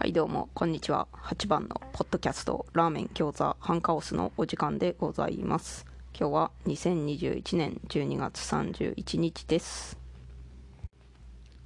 はいどうもこんにちは。8番のポッドキャストラーメン餃子ハンカオスのお時間でございます。今日は2021年12月31日です。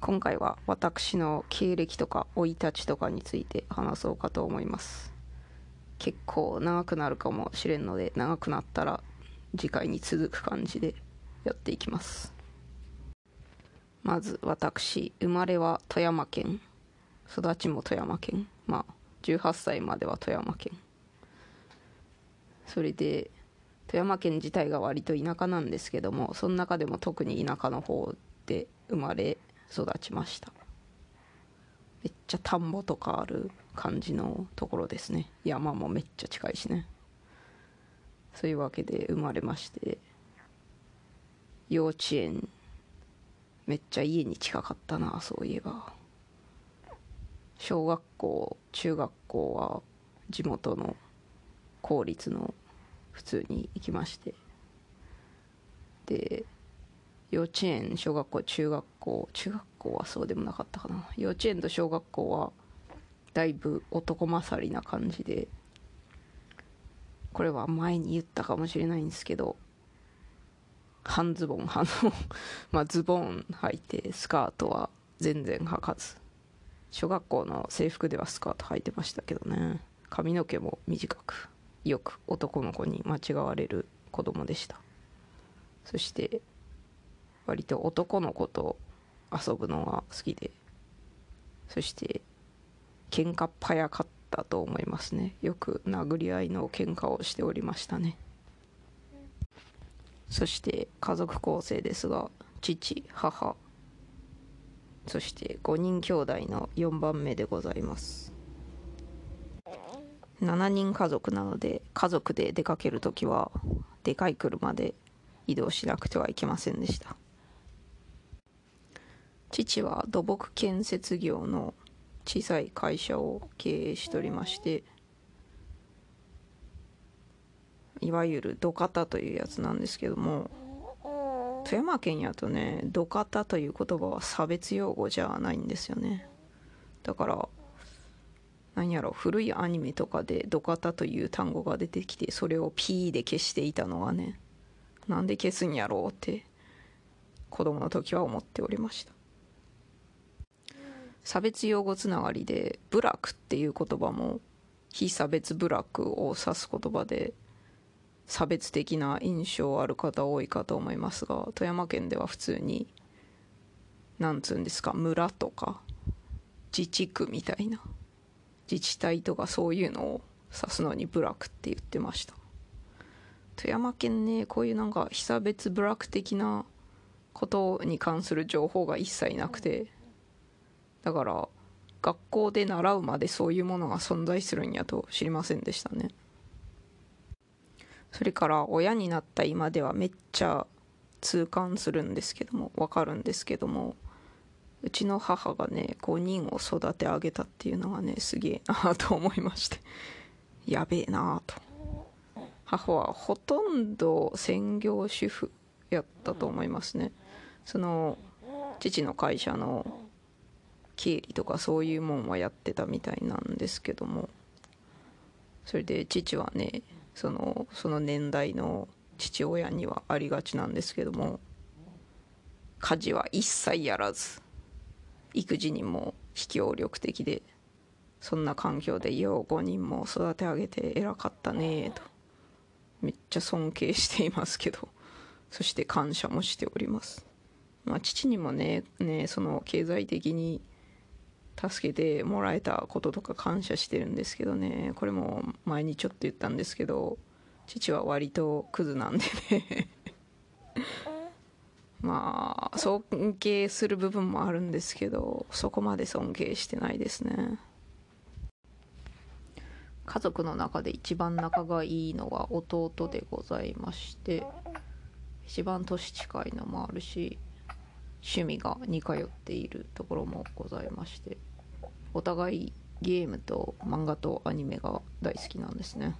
今回は私の経歴とか生い立ちとかについて話そうかと思います。結構長くなるかもしれんので長くなったら次回に続く感じでやっていきます。まず私生まれは富山県。育ちも富山県。まあ18歳までは富山県。それで富山県自体が割と田舎なんですけどもその中でも特に田舎の方で生まれ育ちました。めっちゃ田んぼとかある感じのところですね。山もめっちゃ近いしね。そういうわけで生まれまして幼稚園めっちゃ家に近かったなそういえば。小学校中学校は地元の公立の普通に行きまして。で幼稚園小学校中学校中学校はそうでもなかったかな。幼稚園と小学校はだいぶ男勝りな感じで。これは前に言ったかもしれないんですけど。半ズボンあのまあズボン履いてスカートは全然履かず。小学校の制服ではスカート履いてましたけどね。髪の毛も短くよく男の子に間違われる子供でした。そして割と男の子と遊ぶのが好きで。そして喧嘩っ早かったと思いますね。よく殴り合いの喧嘩をしておりましたね。そして家族構成ですが父母そして5人兄弟の4番目でございます。7人家族なので家族で出かける時はでかい車で移動しなくてはいけませんでした。父は土木建設業の小さい会社を経営しておりましていわゆる土方というやつなんですけども富山県やとね土方という言葉は差別用語じゃないんですよね。だから何やろ古いアニメとかで土方という単語が出てきてそれを P で消していたのはねなんで消すんやろうって子供の時は思っておりました。差別用語つながりでブラックっていう言葉も非差別ブラックを指す言葉で差別的な印象ある方多いかと思いますが富山県では普通になんつうんですか村とか自治区みたいな自治体とかそういうのを指すのにブラックって言ってました。富山県ねこういうなんか被差別ブラック的なことに関する情報が一切なくてだから学校で習うまでそういうものが存在するんやと知りませんでしたね。それから親になった今ではめっちゃ痛感するんですけども分かるんですけどもうちの母がね5人を育て上げたっていうのがねすげえなと思いましてやべえなと。母はほとんど専業主婦やったと思いますね。その父の会社の経理とかそういうもんはやってたみたいなんですけどもそれで父はねそのその年代の父親にはありがちなんですけども家事は一切やらず育児にも非協力的でそんな環境で家を5人も育て上げて偉かったねとめっちゃ尊敬していますけどそして感謝もしております。まあ父にもねねその経済的に助けてもらえたこととか感謝してるんですけどね。これも前にちょっと言ったんですけど父は割とクズなんでね。まあ尊敬する部分もあるんですけどそこまで尊敬してないですね。家族の中で一番仲がいいのは弟でございまして一番年近いのもあるし趣味が似通っているところもございましてお互いゲームと漫画とアニメが大好きなんですね。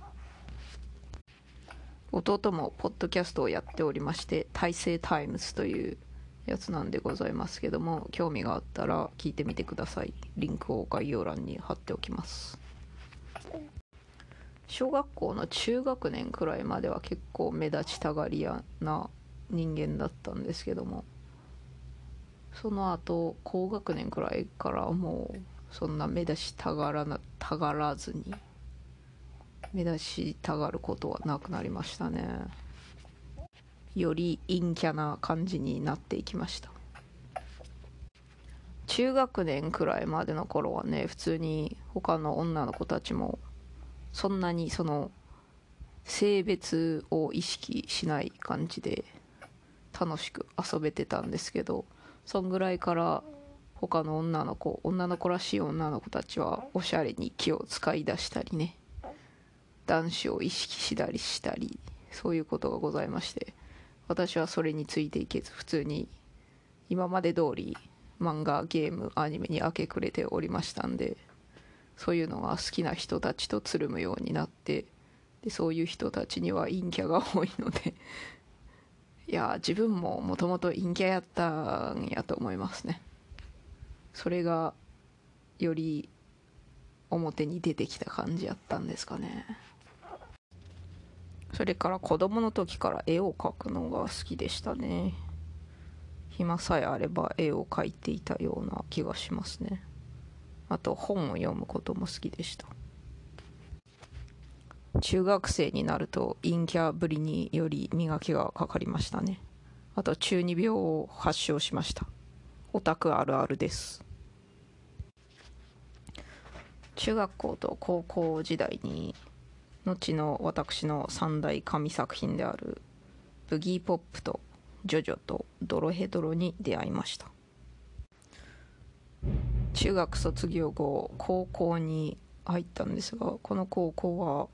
弟もポッドキャストをやっておりまして「大成タイムズ」というやつなんでございますけども興味があったら聞いてみてください。リンクを概要欄に貼っておきます。小学校の中学年くらいまでは結構目立ちたがり屋な人間だったんですけどもその後高学年くらいからもうそんな目立ちたがらなたがらずに目立ちたがることはなくなりましたね。より陰キャな感じになっていきました。中学年くらいまでの頃はね普通に他の女の子たちもそんなにその性別を意識しない感じで楽しく遊べてたんですけどそんぐらいから他の女の子女の子らしい女の子たちはおしゃれに気を使い出したりね。男子を意識したりしたりそういうことがございまして私はそれについていけず普通に今まで通り漫画ゲームアニメに明け暮れておりましたんでそういうのが好きな人たちとつるむようになってでそういう人たちには陰キャが多いのでいや自分ももともと陰キャやったんやと思いますね。それがより表に出てきた感じやったんですかね。それから子供の時から絵を描くのが好きでしたね。暇さえあれば絵を描いていたような気がしますね。あと本を読むことも好きでした。中学生になると陰キャぶりにより磨きがかかりましたね。あと中二病を発症しました。オタクあるあるです。中学校と高校時代に後の私の三大神作品であるブギーポップとジョジョとドロヘドロに出会いました。中学卒業後高校に入ったんですがこの高校は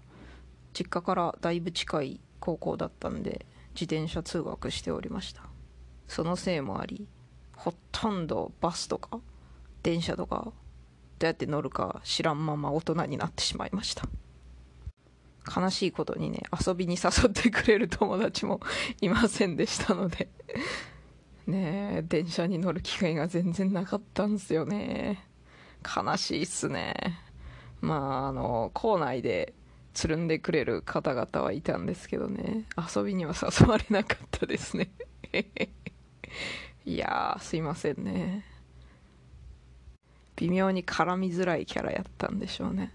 実家からだいぶ近い高校だったんで自転車通学しておりました。そのせいもありほとんどバスとか電車とかどうやって乗るか知らんまま大人になってしまいました。悲しいことにね遊びに誘ってくれる友達も いませんでしたのでねえ電車に乗る機会が全然なかったんですよね。悲しいっすね。まああの校内でつるんでくれる方々はいたんですけどね。遊びには誘われなかったですね。いやーすいませんね。微妙に絡みづらいキャラやったんでしょうね。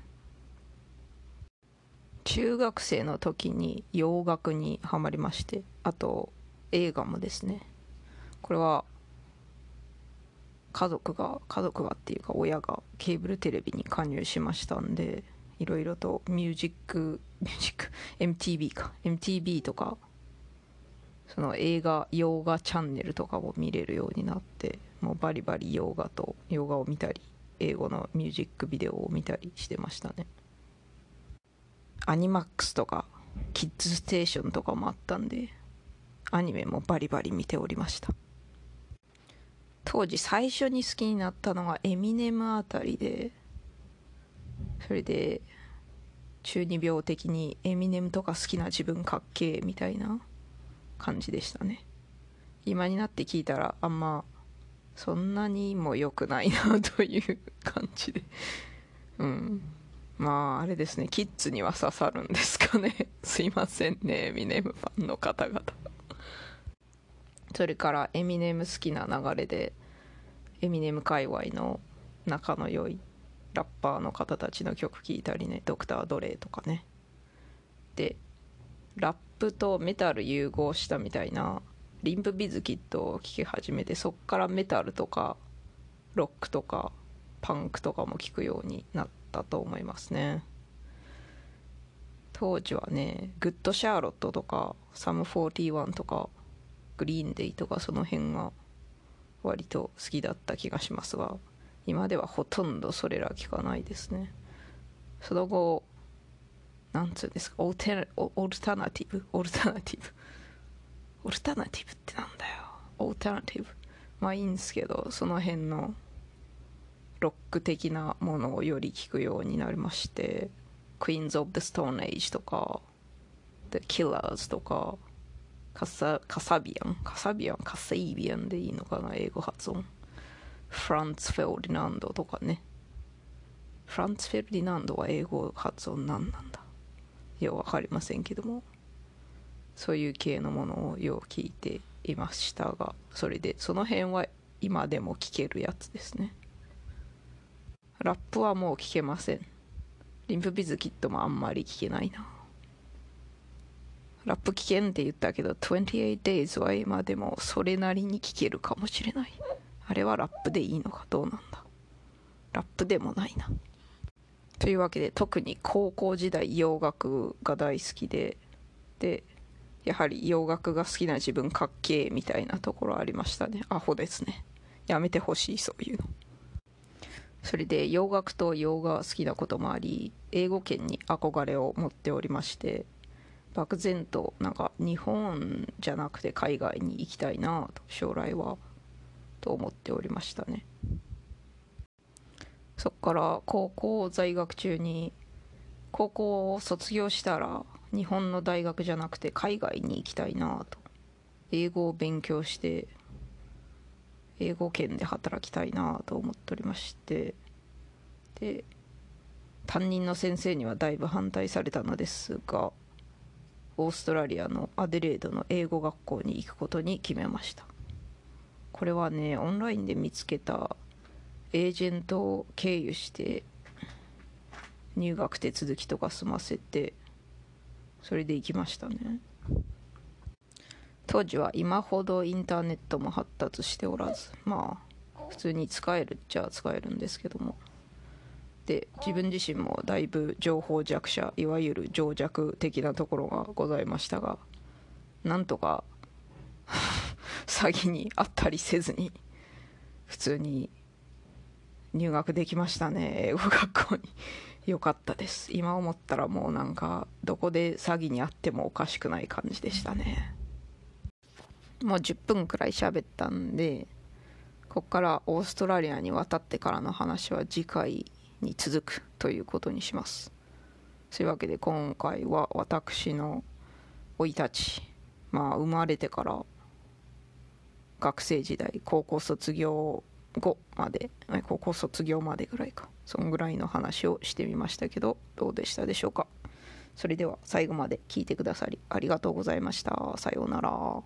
中学生の時に洋楽にはまりましてあと映画もですね。これは家族が家族がっていうか親がケーブルテレビに加入しましたんでいろいろとミュージック ミュージック MTV か。MTV とかその映画洋画チャンネルとかを見れるようになってもうバリバリ洋画と洋画を見たり英語のミュージックビデオを見たりしてましたね。アニマックスとかキッズステーションとかもあったんでアニメもバリバリ見ておりました。当時最初に好きになったのがエミネムあたりでそれで中二病的にエミネムとか好きな自分かっけえみたいな感じでしたね。今になって聞いたらあんまそんなにも良くないなという感じで。うん。まああれですね。キッズには刺さるんですかね。すいませんねエミネムファンの方々。それからエミネム好きな流れでエミネム界隈の仲の良いラッパーの方たちの曲聴いたりねドクター・ドレイとかね。でラップとメタル融合したみたいなリンプビズキットを聴き始めてそっからメタルとかロックとかパンクとかも聴くようになったと思いますね。当時はねグッド・シャーロットとかサム41とかグリーンデイとかその辺が割と好きだった気がしますが。今ではほとんどそれら聞かないですね。その後なんつうんですか？オルテオルタナティブオルタナティブオルタナティブってなんだよ。オルタナティブまあいいんですけどその辺のロック的なものをより聞くようになりまして Queens of the Stone Age とか The Killers とかカサカサビアン？カサビアン？カサイビアンでいいのかな？英語発音。フランツ・フェルディナンドとかね。フランツ・フェルディナンドは英語発音何なんだ。いや分かりませんけども。そういう系のものをよう聞いていましたがそれでその辺は今でも聞けるやつですね。ラップはもう聞けません。リンプビズキットもあんまり聞けないな。ラップ聞けんって言ったけど28 days は今でもそれなりに聞けるかもしれない。あれはラップでいいのかどうなんだ。ラップでもないな。というわけで特に高校時代洋楽が大好きででやはり洋楽が好きな自分かっけえみたいなところありましたね。アホですね。やめてほしいそういうの。それで洋楽と洋画好きなこともあり英語圏に憧れを持っておりまして漠然となんか日本じゃなくて海外に行きたいなと将来は。と思っておりましたね。そっから高校在学中に高校を卒業したら日本の大学じゃなくて海外に行きたいなと。英語を勉強して英語圏で働きたいなと思っておりまして。で担任の先生にはだいぶ反対されたのですがオーストラリアのアデレードの英語学校に行くことに決めました。これはねオンラインで見つけたエージェントを経由して入学手続きとか済ませてそれで行きましたね。当時は今ほどインターネットも発達しておらずまあ普通に使えるっちゃ使えるんですけども。で自分自身もだいぶ情報弱者いわゆる情弱的なところがございましたがなんとか詐欺にあったりせずに普通に入学できましたね英語学校に。よかったです。今思ったらもうなんかどこで詐欺にあってもおかしくない感じでしたね。もう10分くらい喋ったんでこっからオーストラリアに渡ってからの話は次回に続くということにします。そういうわけで今回は私の生い立ちまあ生まれてから学生時代高校卒業後まで高校卒業までぐらいか。そんぐらいの話をしてみましたけどどうでしたでしょうか。それでは最後まで聞いてくださりありがとうございました。さようなら。